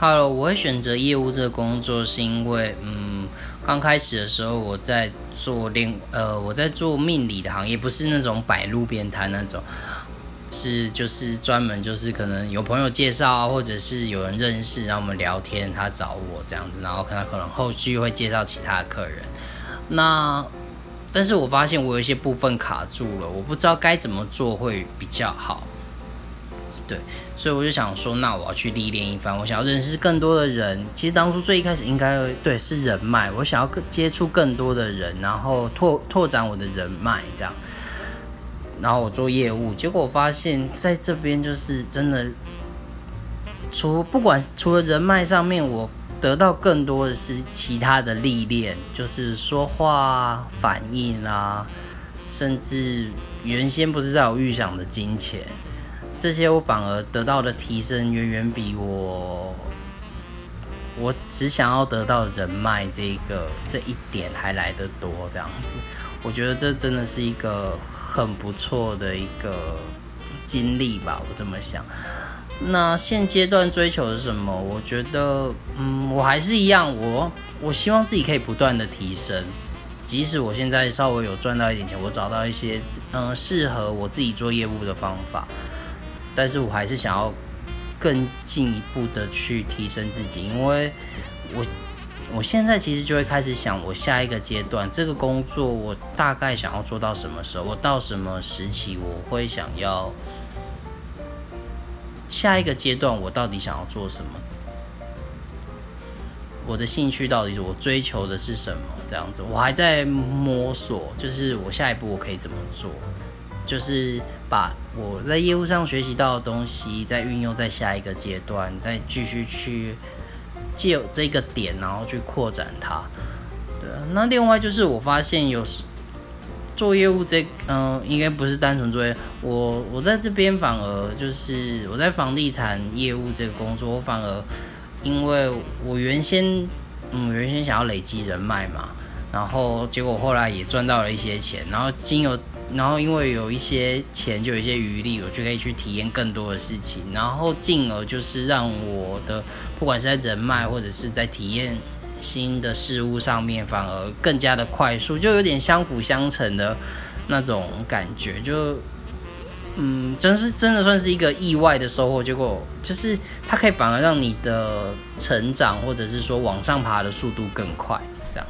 好我会选择业务这个工作，是因为，嗯，刚开始的时候我在做另，呃，我在做命理的行业，不是那种摆路边摊那种，是就是专门就是可能有朋友介绍，或者是有人认识，然后我们聊天，他找我这样子，然后看他可能后续会介绍其他的客人。那，但是我发现我有一些部分卡住了，我不知道该怎么做会比较好。对，所以我就想说，那我要去历练一番，我想要认识更多的人。其实当初最一开始应该对是人脉，我想要更接触更多的人，然后拓拓展我的人脉，这样。然后我做业务，结果我发现在这边就是真的，除不管除了人脉上面，我得到更多的是其他的历练，就是说话反应啦，甚至原先不是在我预想的金钱。这些我反而得到的提升远远比我我只想要得到人脉这个这一点还来得多，这样子，我觉得这真的是一个很不错的一个经历吧，我这么想。那现阶段追求是什么？我觉得，嗯，我还是一样，我我希望自己可以不断的提升，即使我现在稍微有赚到一点钱，我找到一些嗯适合我自己做业务的方法。但是我还是想要更进一步的去提升自己，因为我我现在其实就会开始想，我下一个阶段这个工作我大概想要做到什么时候，我到什么时期我会想要下一个阶段我到底想要做什么，我的兴趣到底是我追求的是什么？这样子我还在摸索，就是我下一步我可以怎么做。就是把我在业务上学习到的东西，再运用在下一个阶段，再继续去借这个点，然后去扩展它。对，那另外就是我发现有时做业务这，嗯，应该不是单纯做业。我我在这边反而就是我在房地产业务这个工作，我反而因为我原先嗯原先想要累积人脉嘛，然后结果后来也赚到了一些钱，然后经由。然后因为有一些钱，就有一些余力，我就可以去体验更多的事情，然后进而就是让我的不管是在人脉或者是在体验新的事物上面，反而更加的快速，就有点相辅相成的那种感觉，就嗯，真是真的算是一个意外的收获。结果就是它可以反而让你的成长或者是说往上爬的速度更快。这样